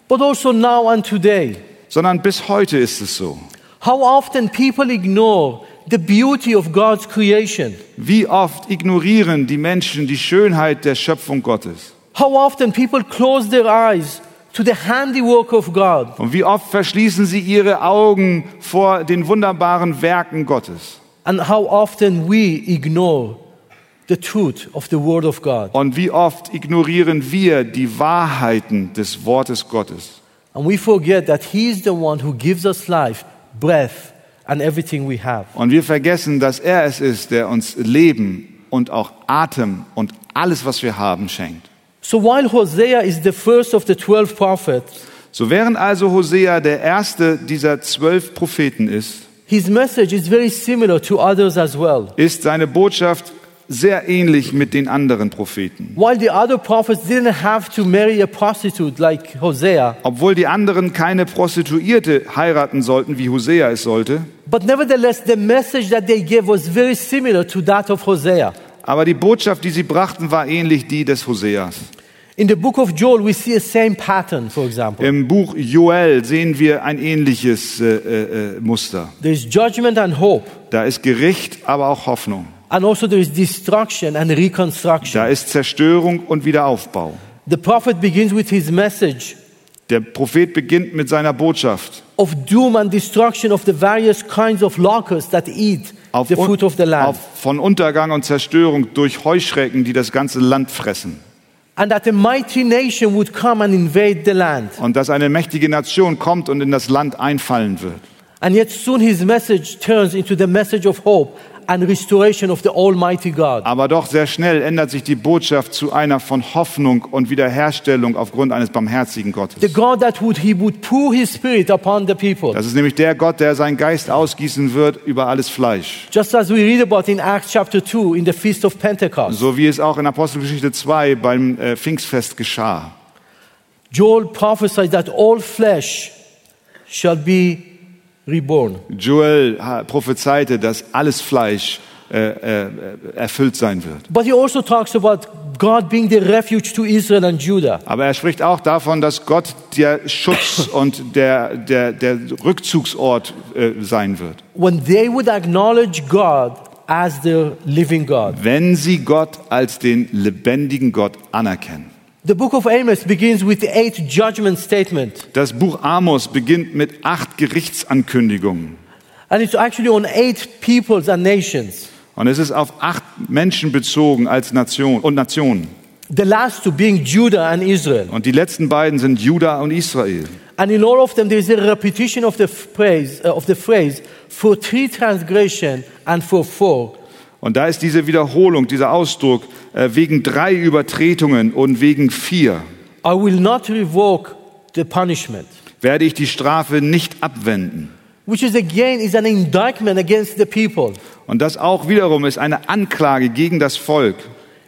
but also now and today. sondern bis heute ist es so. How often people ignore the beauty of God's creation. Wie oft ignorieren die Menschen die Schönheit der Schöpfung Gottes? How often people close their eyes to the handiwork of God. Und wie oft verschließen sie ihre Augen vor den wunderbaren Werken Gottes? And how often we ignore the truth of the Word of God. Und wie oft ignorieren wir die Wahrheiten des Wortes Gottes? And we forget that He is the one who gives us life, breath, and everything we have. Und wir vergessen, dass er es ist, der uns Leben und auch Atem und alles, was wir haben, schenkt. So while Hosea is the first of the 12 prophets, So während also Hosea der erste dieser zwölf Propheten ist, his message is very similar to others as well. ist seine Botschaft sehr ähnlich mit den anderen Propheten. While the other prophets didn't have to marry a prostitute like Hosea, Obwohl die anderen keine Prostituierte heiraten sollten, wie Hosea es sollte, but nevertheless, the message that they gave was very similar to that of Hosea. aber die Botschaft, die sie brachten, war ähnlich die des Hoseas. In the book of Joel, we see a same pattern, for example. Im Buch Joel sehen wir ein ähnliches äh, äh, äh, Muster. There's judgment and hope, Da ist Gericht, aber auch Hoffnung. And also there is destruction and reconstruction. Da ist Zerstörung und Wiederaufbau. The prophet begins with his message Der Prophet beginnt mit seiner Botschaft of doom and destruction of the various kinds of locusts that eat auf, the fruit of the land. auf, von Untergang und Zerstörung durch Heuschrecken, die das ganze Land fressen. and that a mighty nation would come and invade the land. Und dass eine mächtige Nation kommt und in das Land einfallen wird. And yet soon his message turns into the message of hope and restoration of the Almighty God. Aber doch sehr schnell ändert sich die Botschaft zu einer von Hoffnung und Wiederherstellung aufgrund eines barmherzigen The Gottes. God that would he would pour his spirit upon the people. Das ist nämlich der Gott, der seinen Geist ausgießen wird über alles Fleisch. Just as we read about in Acts chapter 2 in the Feast of Pentecost. So wie es auch in Apostelgeschichte 2 beim äh, Pfingstfest geschah. Joel prophesied that all flesh shall be reborn. Joel prophezeite, dass alles Fleisch äh, äh, erfüllt sein wird. But he also talks about God being the refuge to Israel and Judah. Aber er spricht auch davon, dass Gott der Schutz und der, der, der Rückzugsort äh, sein wird. When they would acknowledge God as the living God. Wenn sie Gott als den lebendigen Gott anerkennen. The book of Amos begins with the eighth judgment statement. Das Buch Amos beginnt mit acht Gerichtsankündigungen. And it's actually on eight peoples and nations. Und es ist auf acht Menschen bezogen als Nation und Nationen. The last two being Judah and Israel. Und die letzten beiden sind Juda und Israel. And in all of them, there is a repetition of the phrase, uh, of the phrase for three transgression and for four. Und da ist diese Wiederholung, dieser Ausdruck äh, wegen drei Übertretungen und wegen vier I will not revoke the punishment. werde ich die Strafe nicht abwenden. Which is again is an indictment against the people. Und das auch wiederum ist eine Anklage gegen das Volk.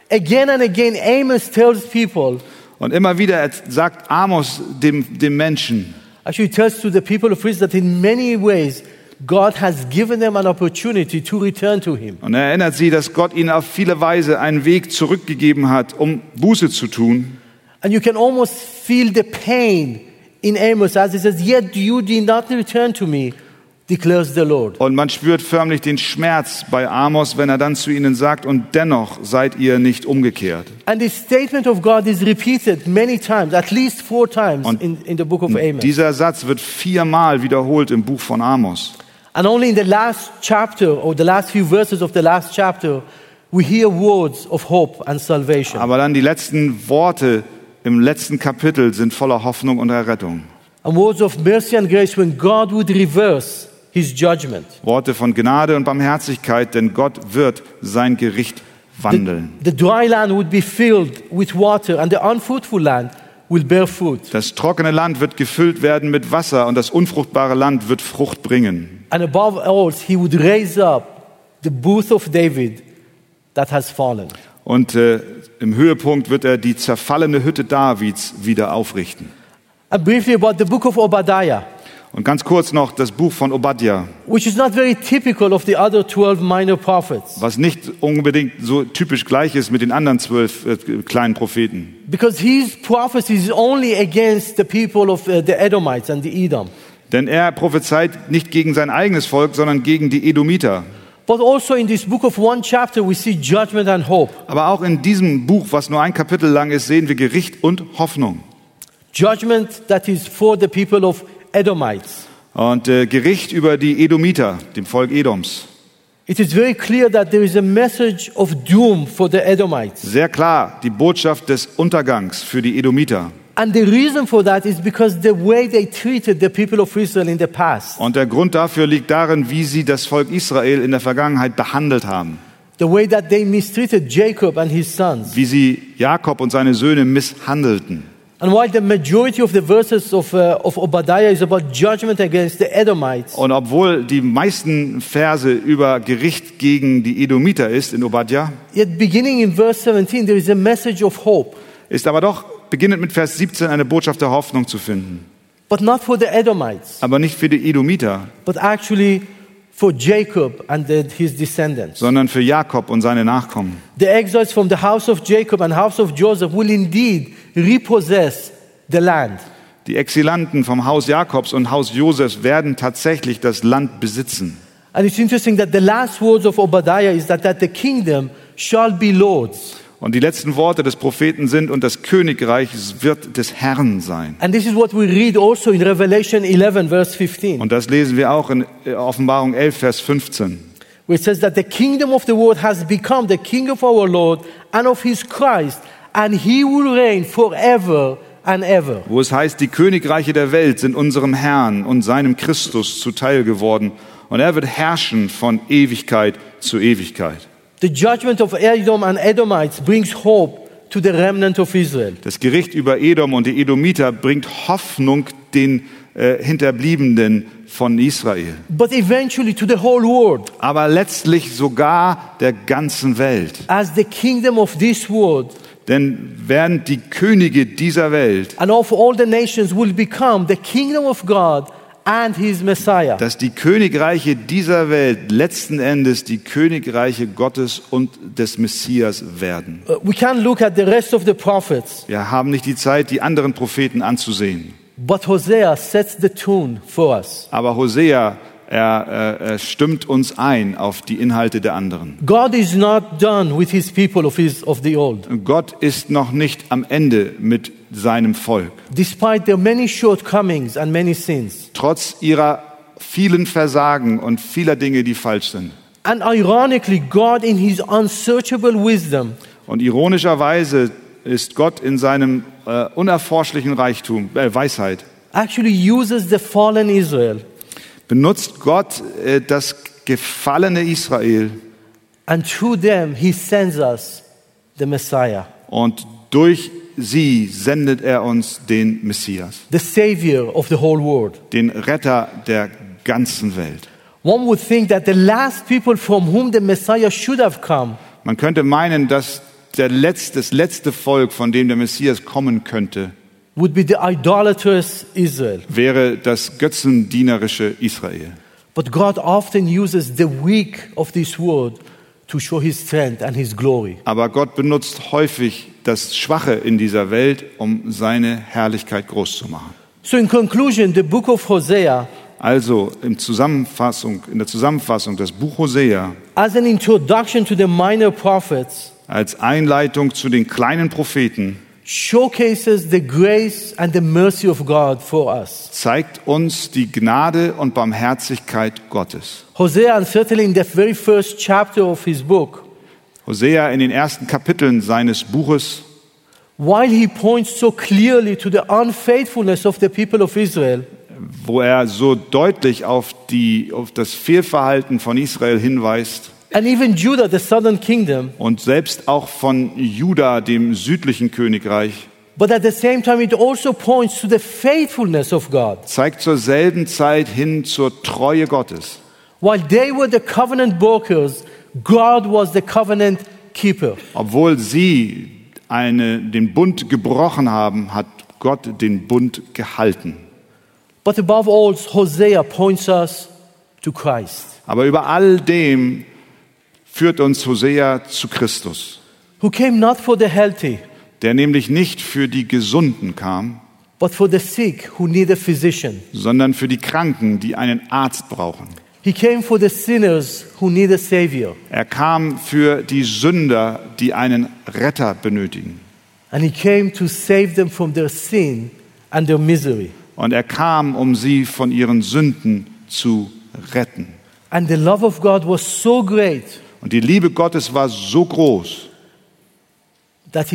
Again and again, Amos tells people, Und immer wieder sagt Amos dem, dem Menschen, actually tells to the people of Israel that in many ways God has given them an opportunity to return to Him. und er erinnert sie, dass Gott ihnen auf viele Weise einen Weg zurückgegeben hat, um Buße zu tun. And you can almost feel the pain in Amos as he says, Yet you did not return to me, declares the Lord. Und man spürt förmlich den Schmerz bei Amos, wenn er dann zu ihnen sagt, und dennoch seid ihr nicht umgekehrt. And the statement of God is repeated many times, at least four times Und in, in the book of Amos. Dieser Satz wird viermal wiederholt im Buch von Amos. And only in the last chapter, or the last few verses of the last chapter, we hear words of hope and salvation. Aber dann die letzten Worte im letzten Kapitel sind voller Hoffnung und Errettung. And words of mercy and grace when God would reverse his judgment. Worte von Gnade und Barmherzigkeit, denn Gott wird sein Gericht The, wandeln. the dry land would be filled with water, and the unfruitful land will bear fruit. Das trockene Land wird gefüllt werden mit Wasser und das unfruchtbare Land wird Frucht bringen. And above all, he would raise up the booth of David that has fallen. Und äh, im Höhepunkt wird er die zerfallene Hütte Davids wieder aufrichten. And briefly about the book of Obadiah, Und ganz kurz noch das Buch von Obadja, which is not very typical of the other 12 minor prophets, was nicht unbedingt so typisch gleich ist mit den anderen zwölf äh, kleinen Propheten. because his prophecy is only against the people of uh, the Edomites and the Edom. Denn er prophezeit nicht gegen sein eigenes Volk, sondern gegen die Edomiter. But also in this book of one chapter, we see judgment and hope. Aber auch in diesem Buch, was nur ein Kapitel lang ist, sehen wir Gericht und Hoffnung. Judgment that is for the people of Edomites. Und äh, Gericht über die Edomiter, dem Volk Edoms. It is very clear that there is a message of doom for the Edomites. Sehr klar, die Botschaft des Untergangs für die Edomiter. And the reason for that is because the way they treated the people of Israel in the past, Und der Grund dafür liegt darin, wie sie das Volk Israel in der Vergangenheit behandelt haben. the way that they mistreated Jacob and his sons. Wie sie Jakob und seine Söhne misshandelten. And while the majority of the verses of, uh, of Obadiah is about judgment against the Edomites, Und obwohl die meisten Verse über Gericht gegen die Edomiter ist in Obadja, yet beginning in verse 17, there is a message of hope, ist aber doch beginnend mit Vers 17 eine Botschaft der Hoffnung zu finden. but not for the Edomites, Aber nicht für die Edomiter, but actually for Jacob and his descendants. sondern für Jakob und seine Nachkommen. The exiles from the house of Jacob and house of Joseph will indeed repossess the land. Die Exilanten vom Haus Jakobs und Haus Josefs werden tatsächlich das Land besitzen. And it's interesting that the last words of Obadiah is that, that the kingdom shall be Lord's. Und die letzten Worte des Propheten sind, und das Königreich wird des Herrn sein. And this is what we read also in Revelation 11, verse 15, Und das lesen wir auch in äh, Offenbarung 11, Vers 15. where it says that the kingdom of the world has become the king of our Lord and of his Christ, and he will reign forever. Wo es heißt, die Königreiche der Welt sind unserem Herrn und seinem Christus zuteil geworden. Und er wird herrschen von Ewigkeit zu Ewigkeit. The judgment of Edom and Edomites brings hope to the remnant of Israel. Das Gericht über Edom und die Edomiter bringt Hoffnung den äh, Hinterbliebenen von Israel. But eventually to the whole world, Aber letztlich sogar der ganzen Welt. as the kingdom of this world Denn während die Könige dieser Welt, and of all the nations will become the kingdom of God. Dass die Königreiche dieser Welt letzten Endes die Königreiche Gottes und des Messias werden. Uh, We can look at the rest of the prophets, Wir haben nicht die Zeit, die anderen Propheten anzusehen. but Hosea sets the tune for us. Aber Hosea, er, äh, er stimmt uns ein auf die Inhalte der anderen. God is not done with his people of, his, of the old. Gott ist noch nicht am Ende mit seinem Volk. Trotz ihrer vielen Versagen und vieler Dinge, die falsch sind. And ironically, God, in his unsearchable wisdom, Und ironischerweise ist Gott in seinem äh, unerforschlichen Reichtum, äh, Weisheit, actually uses the fallen Israel benutzt Gott äh, das gefallene Israel and through them he sends us the Messiah, und durch sie sendet er uns den Messias, the Savior of the whole world. den Retter der ganzen Welt. One would think that the last people from whom the Messiah should have come Man könnte meinen, dass der letzte, das letzte Volk, von dem der Messias kommen könnte, would be the idolatrous Israel. wäre das götzendienerische Israel. But God often uses the weak of this world to show his strength and his glory. Aber Gott benutzt häufig das Schwache in dieser Welt, um seine Herrlichkeit groß zu machen. So, in conclusion, the book of Hosea, Also in, Zusammenfassung, in der Zusammenfassung das Buch Hosea as an introduction to the minor prophets, als Einleitung zu den kleinen Propheten zeigt uns die Gnade und Barmherzigkeit Gottes. Hosea, certainly in the very first chapter of his book, Hosea in den ersten Kapiteln seines Buches, while he points so clearly to the unfaithfulness of the people of Israel, wo er so deutlich auf, die, auf das Fehlverhalten von Israel hinweist. And even Judah, the southern kingdom, und selbst auch von Juda, dem südlichen Königreich, but at the same time, it also points to the faithfulness of God. zeigt zur selben Zeit hin zur Treue Gottes. While they were the covenant brokers, God was the covenant keeper. Obwohl sie eine, den Bund gebrochen haben, hat Gott den Bund gehalten. But above all, Hosea points us to Christ, Aber über all dem führt uns Hosea zu Christus, who came not for the healthy, der nämlich nicht für die Gesunden kam, but for the sick who need a physician. sondern für die Kranken, die einen Arzt brauchen. He came for the sinners who need a savior. Er kam für die Sünder, die einen Retter benötigen. And he came to save them from their sin and their misery. Und er kam, um sie von ihren Sünden zu retten. And the love of God was so great Und die Liebe Gottes war so groß, that he sent his son to come down for us, dass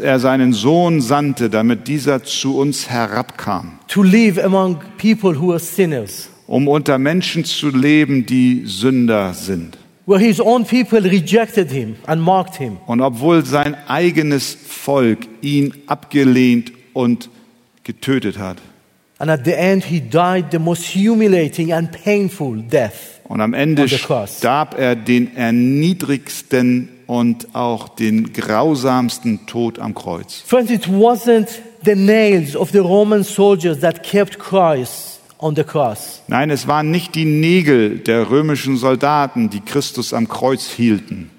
er seinen Sohn sandte, damit dieser zu uns herabkam, to live among people who are sinners, um unter Menschen zu leben, die Sünder sind. where his own people rejected him and mocked him. Und obwohl sein eigenes Volk ihn abgelehnt und getötet hat. And at the end, he died the most humiliating and painful death. Und am Ende starb er den erniedrigsten und auch den grausamsten Tod am Kreuz. Friends, it wasn't the nails of the Roman soldiers that kept Christ on the cross. Nein, es waren nicht die Nägel der römischen Soldaten, die Christus am Kreuz hielten.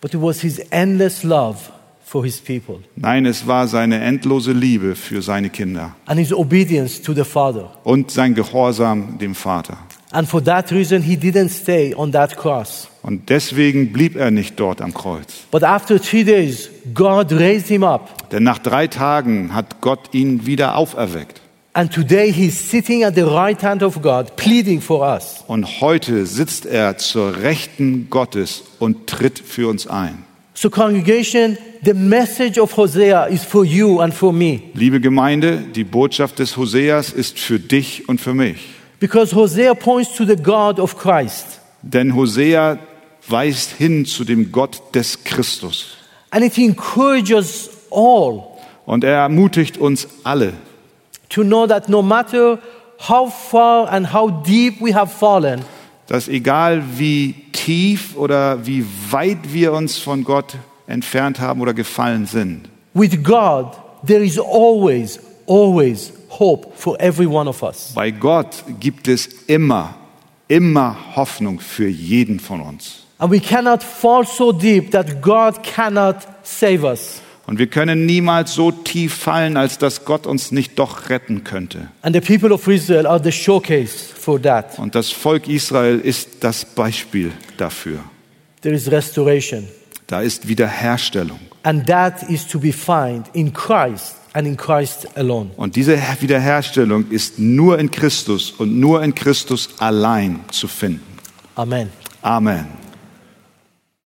But it was his endless love for his people Nein, es war seine endlose Liebe für seine Kinder and his obedience to the Father. und sein Gehorsam dem Vater. And for that reason, he didn't stay on that cross. Und deswegen blieb er nicht dort am Kreuz. But after three days, God raised him up. Denn nach drei Tagen hat Gott ihn wieder auferweckt. And today, he's sitting at the right hand of God, pleading for us. Und heute sitzt er zur Rechten Gottes und tritt für uns ein. So, congregation, the message of Hosea is for you and for me. Liebe Gemeinde, die Botschaft des Hoseas ist für dich und für mich. Because Hosea points to the God of Christ. Denn Hosea weist hin zu dem Gott des Christus. And it encourages all Und er ermutigt uns alle, to know that no matter how far and how deep we have fallen, dass egal wie tief oder wie weit wir uns von Gott entfernt haben oder gefallen sind, with God, there is always, always hope for every one of us. bei Gott gibt es immer, immer Hoffnung für jeden von uns. And we cannot fall so deep that God cannot save us. Und wir können niemals so tief fallen, als dass Gott uns nicht doch retten könnte. And the people of Israel are the showcase for that. Und das Volk Israel ist das Beispiel dafür. There is restoration. Da ist Wiederherstellung. And that is to be found in Christ and in Christ alone. Und diese Wiederherstellung ist nur in Christus und nur in Christus allein zu finden. Amen. Amen.